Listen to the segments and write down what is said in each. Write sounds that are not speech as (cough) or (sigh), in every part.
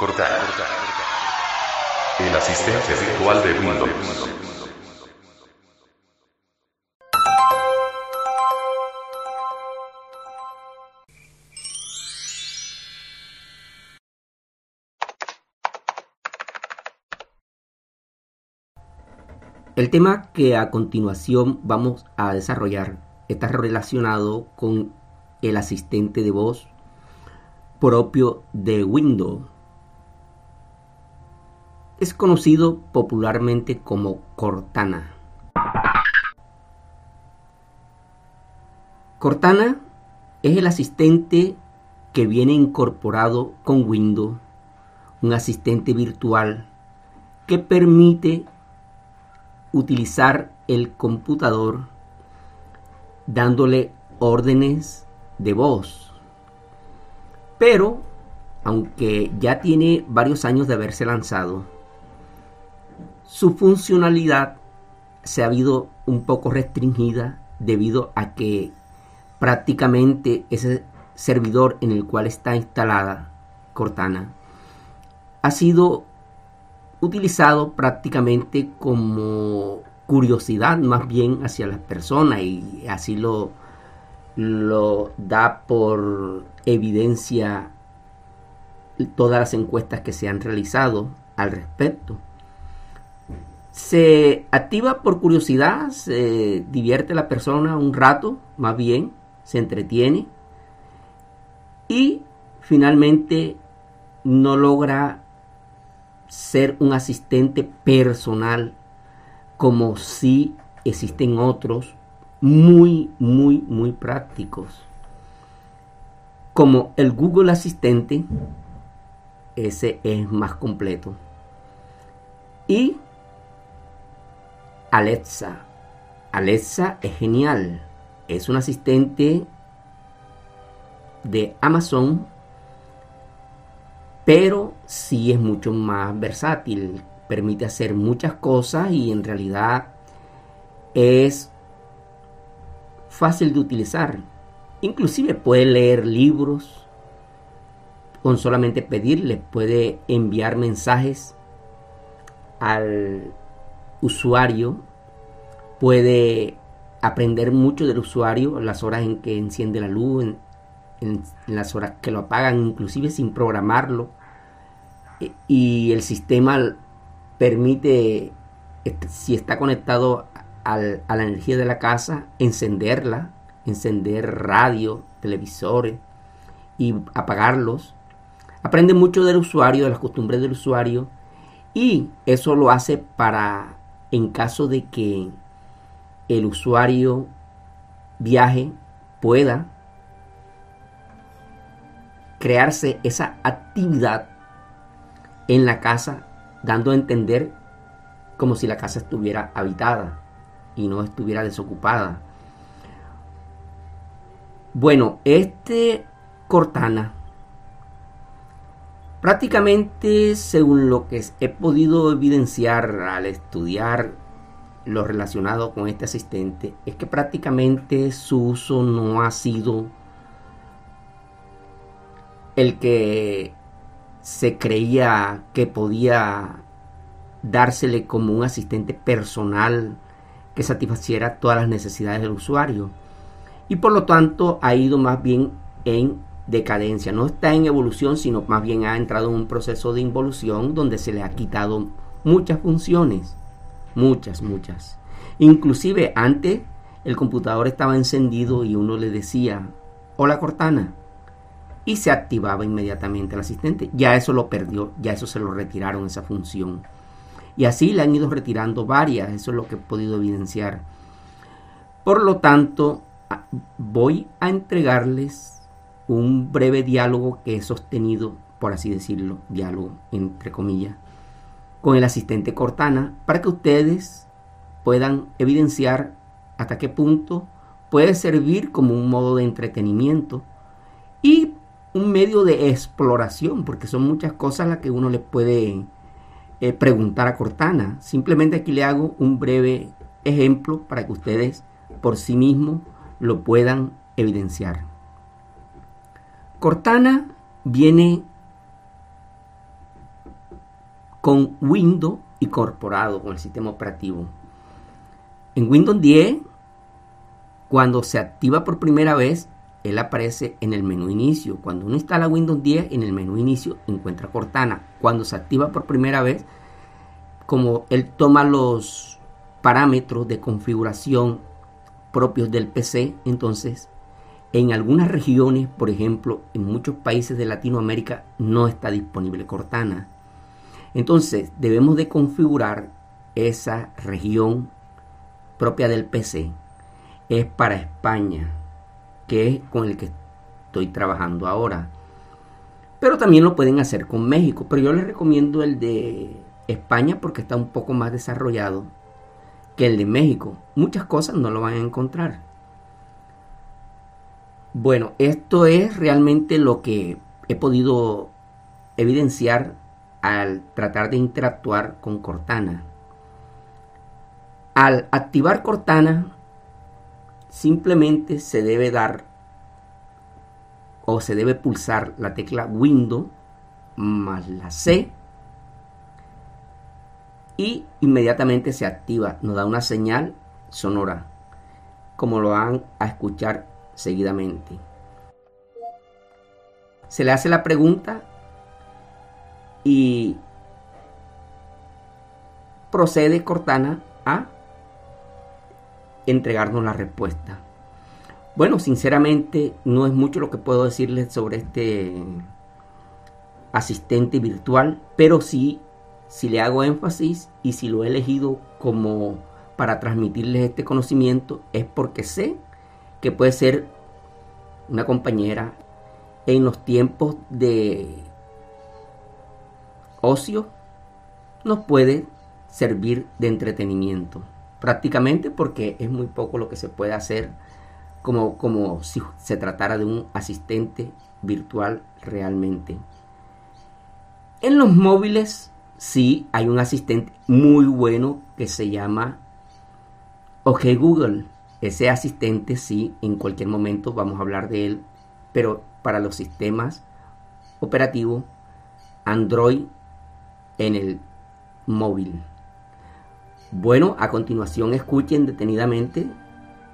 Cortar. El asistente virtual de Windows. El tema que a continuación vamos a desarrollar está relacionado con el asistente de voz propio de Windows. Es conocido popularmente como Cortana. Cortana es el asistente que viene incorporado con Windows, un asistente virtual que permite utilizar el computador dándole órdenes de voz. Pero, aunque ya tiene varios años de haberse lanzado, su funcionalidad se ha habido un poco restringida debido a que prácticamente ese servidor en el cual está instalada Cortana ha sido utilizado prácticamente como curiosidad más bien hacia las personas y así lo, lo da por evidencia todas las encuestas que se han realizado al respecto. Se activa por curiosidad, se divierte la persona un rato, más bien, se entretiene y finalmente no logra ser un asistente personal como si existen otros muy, muy, muy prácticos. Como el Google Asistente, ese es más completo. Y Alexa. Alexa es genial. Es un asistente de Amazon pero sí es mucho más versátil, permite hacer muchas cosas y en realidad es fácil de utilizar. Inclusive puede leer libros con solamente pedirle, puede enviar mensajes al usuario, puede aprender mucho del usuario, las horas en que enciende la luz, en, las horas que lo apagan, inclusive sin programarlo y el sistema permite, este, si está conectado a la energía de la casa, encenderla, encender radio, televisores y apagarlos. Aprende mucho del usuario, de las costumbres del usuario Y eso lo hace para, en caso de que el usuario viaje, pueda crearse esa actividad en la casa, dando a entender como si la casa estuviera habitada y no estuviera desocupada. Bueno, este Cortana, prácticamente según lo que he podido evidenciar al estudiar lo relacionado con este asistente, es que prácticamente su uso no ha sido el que se creía que podía dársele como un asistente personal que satisfaciera todas las necesidades del usuario. Y por lo tanto ha ido más bien en decadencia. No está en evolución, sino más bien ha entrado en un proceso de involución donde se le ha quitado muchas funciones. Muchas, muchas. Inclusive antes el computador estaba encendido y uno le decía, hola Cortana, y se activaba inmediatamente el asistente. Ya eso lo perdió, ya eso se lo retiraron esa función. Y así le han ido retirando varias, eso es lo que he podido evidenciar. Por lo tanto, voy a entregarles un breve diálogo que he sostenido, por así decirlo, diálogo entre comillas, con el asistente Cortana para que ustedes puedan evidenciar hasta qué punto puede servir como un modo de entretenimiento y un medio de exploración, porque son muchas cosas las que uno le puede eh, preguntar a Cortana. Simplemente aquí le hago un breve ejemplo para que ustedes por sí mismos lo puedan evidenciar. Cortana viene con Windows incorporado con el sistema operativo. En Windows 10, cuando se activa por primera vez, él aparece en el menú inicio. Cuando uno instala Windows 10, en el menú inicio encuentra Cortana. Cuando se activa por primera vez, como él toma los parámetros de configuración propios del PC, entonces en algunas regiones, por ejemplo, en muchos países de Latinoamérica no está disponible Cortana. Entonces debemos de configurar esa región propia del PC. Es para España, que es con el que estoy trabajando ahora. Pero también lo pueden hacer con México. Pero yo les recomiendo el de España porque está un poco más desarrollado que el de México. Muchas cosas no lo van a encontrar. Bueno, esto es realmente lo que he podido evidenciar al tratar de interactuar con Cortana. Al activar Cortana, simplemente se debe dar o se debe pulsar la tecla Windows más la C y inmediatamente se activa, nos da una señal sonora, como lo van a escuchar seguidamente. Se le hace la pregunta y procede Cortana a entregarnos la respuesta. Bueno, sinceramente no es mucho lo que puedo decirles sobre este asistente virtual, pero sí, si le hago énfasis y si lo he elegido como para transmitirles este conocimiento, es porque sé que puede ser una compañera en los tiempos de ocio, nos puede servir de entretenimiento prácticamente porque es muy poco lo que se puede hacer como, como si se tratara de un asistente virtual realmente. En los móviles sí hay un asistente muy bueno que se llama OK Google. Ese asistente sí, en cualquier momento vamos a hablar de él, pero para los sistemas operativos Android en el móvil. Bueno, a continuación escuchen detenidamente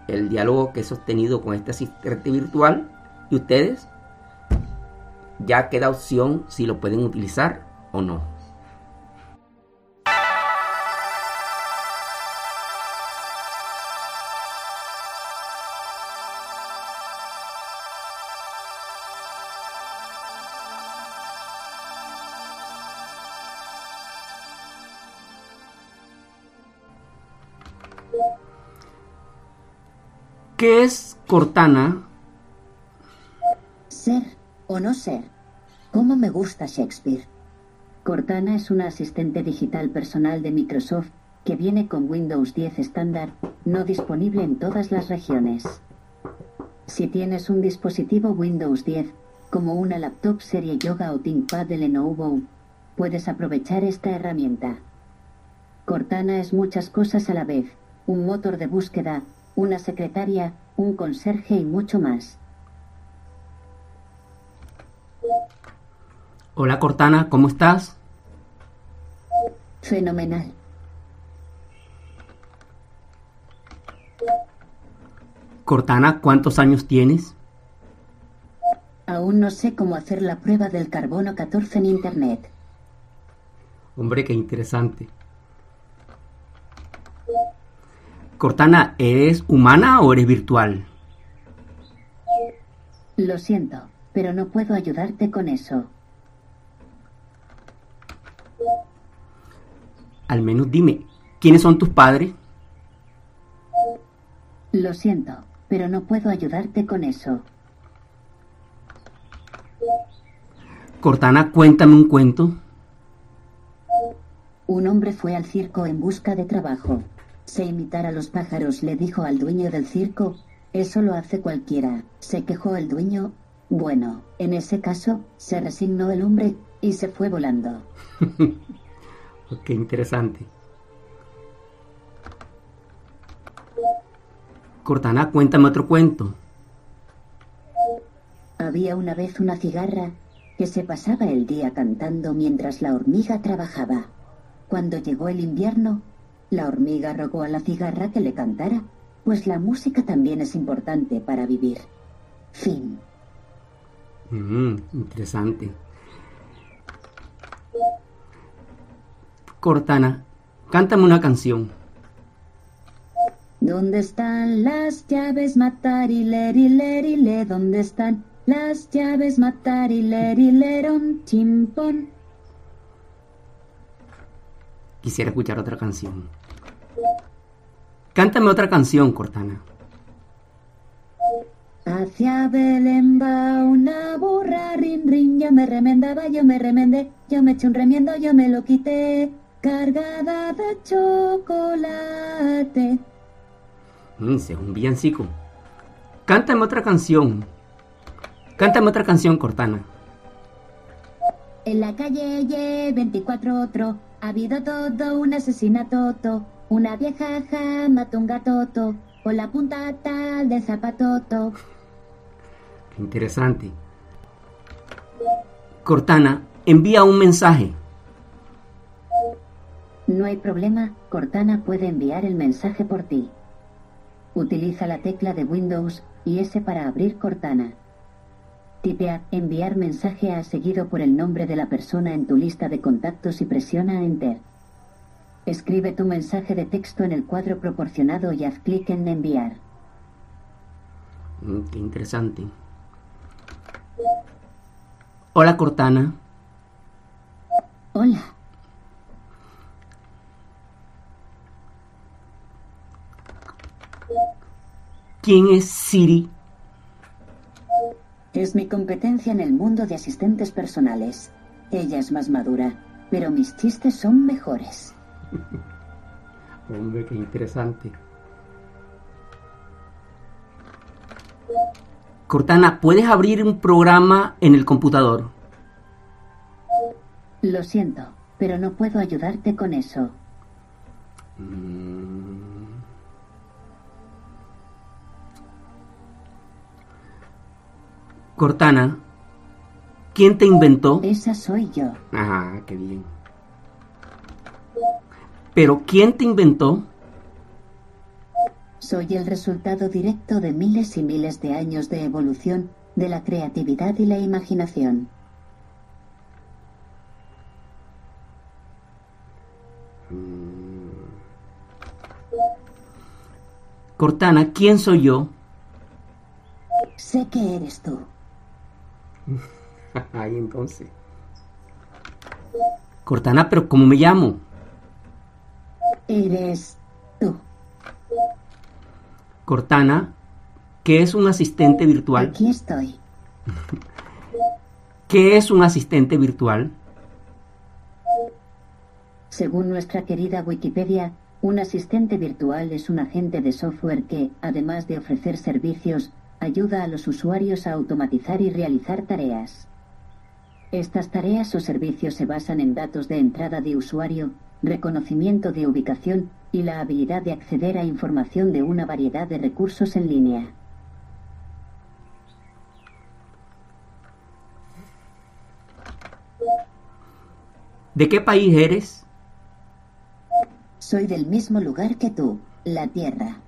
el diálogo que he sostenido con este asistente virtual y ustedes ya queda opción si lo pueden utilizar o no. ¿Qué es Cortana? Ser o no ser. ¿Cómo me gusta Shakespeare? Cortana es una asistente digital personal de Microsoft que viene con Windows 10 estándar, no disponible en todas las regiones. Si tienes un dispositivo Windows 10, como una laptop serie Yoga o ThinkPad de Lenovo, puedes aprovechar esta herramienta. Cortana es muchas cosas a la vez, un motor de búsqueda, una secretaria, un conserje y mucho más. Hola Cortana, ¿cómo estás? Fenomenal. Cortana, ¿cuántos años tienes? Aún no sé cómo hacer la prueba del carbono 14 en Internet. Hombre, qué interesante. Cortana, ¿eres humana o eres virtual? Lo siento, pero no puedo ayudarte con eso. Al menos dime, ¿quiénes son tus padres? Lo siento, pero no puedo ayudarte con eso. Cortana, cuéntame un cuento. Un hombre fue al circo en busca de trabajo. Sé imitar a los pájaros, le dijo al dueño del circo. Eso lo hace cualquiera. Se quejó el dueño. Bueno, en ese caso, se resignó el hombre y se fue volando. (laughs) Qué interesante. Cortana, cuéntame otro cuento. Había una vez una cigarra que se pasaba el día cantando mientras la hormiga trabajaba. Cuando llegó el invierno, la hormiga rogó a la cigarra que le cantara, pues la música también es importante para vivir. Fin. Mm, interesante. Cortana, cántame una canción. ¿Dónde están las llaves matar y ler y ler y le? ¿Dónde están las llaves matar y ler y leron chimpón? Quisiera escuchar otra canción. Cántame otra canción, Cortana. Hacia Belén va una burra, rin, rin, yo me remendaba, yo me remendé, yo me eché un remiendo, yo me lo quité, cargada de chocolate. Mm, ese es un villancico. Cántame otra canción. Cántame otra canción, Cortana. En la calle Y 24 otro, ha habido todo un asesinato, to. una vieja ja mató un gatoto, con la punta tal de zapatoto. Qué interesante. Cortana, envía un mensaje. No hay problema, Cortana puede enviar el mensaje por ti. Utiliza la tecla de Windows y S para abrir Cortana. Tipea enviar mensaje a seguido por el nombre de la persona en tu lista de contactos y presiona Enter. Escribe tu mensaje de texto en el cuadro proporcionado y haz clic en enviar. Mm, qué interesante. Hola Cortana. Hola. ¿Quién es Siri? Es mi competencia en el mundo de asistentes personales. Ella es más madura, pero mis chistes son mejores. (laughs) Hombre, qué interesante. Cortana, ¿puedes abrir un programa en el computador? Lo siento, pero no puedo ayudarte con eso. Cortana, ¿quién te inventó? Esa soy yo. Ah, qué bien. Pero ¿quién te inventó? Soy el resultado directo de miles y miles de años de evolución de la creatividad y la imaginación. Cortana, ¿quién soy yo? Sé que eres tú. (laughs) Ahí entonces. Cortana, pero ¿cómo me llamo? Eres tú. Cortana, ¿Qué es un asistente virtual? Aquí estoy. (laughs) ¿Qué es un asistente virtual? Según nuestra querida Wikipedia, un asistente virtual es un agente de software que, además de ofrecer servicios, ayuda a los usuarios a automatizar y realizar tareas. Estas tareas o servicios se basan en datos de entrada de usuario, reconocimiento de ubicación y la habilidad de acceder a información de una variedad de recursos en línea. ¿De qué país eres? Soy del mismo lugar que tú, la Tierra.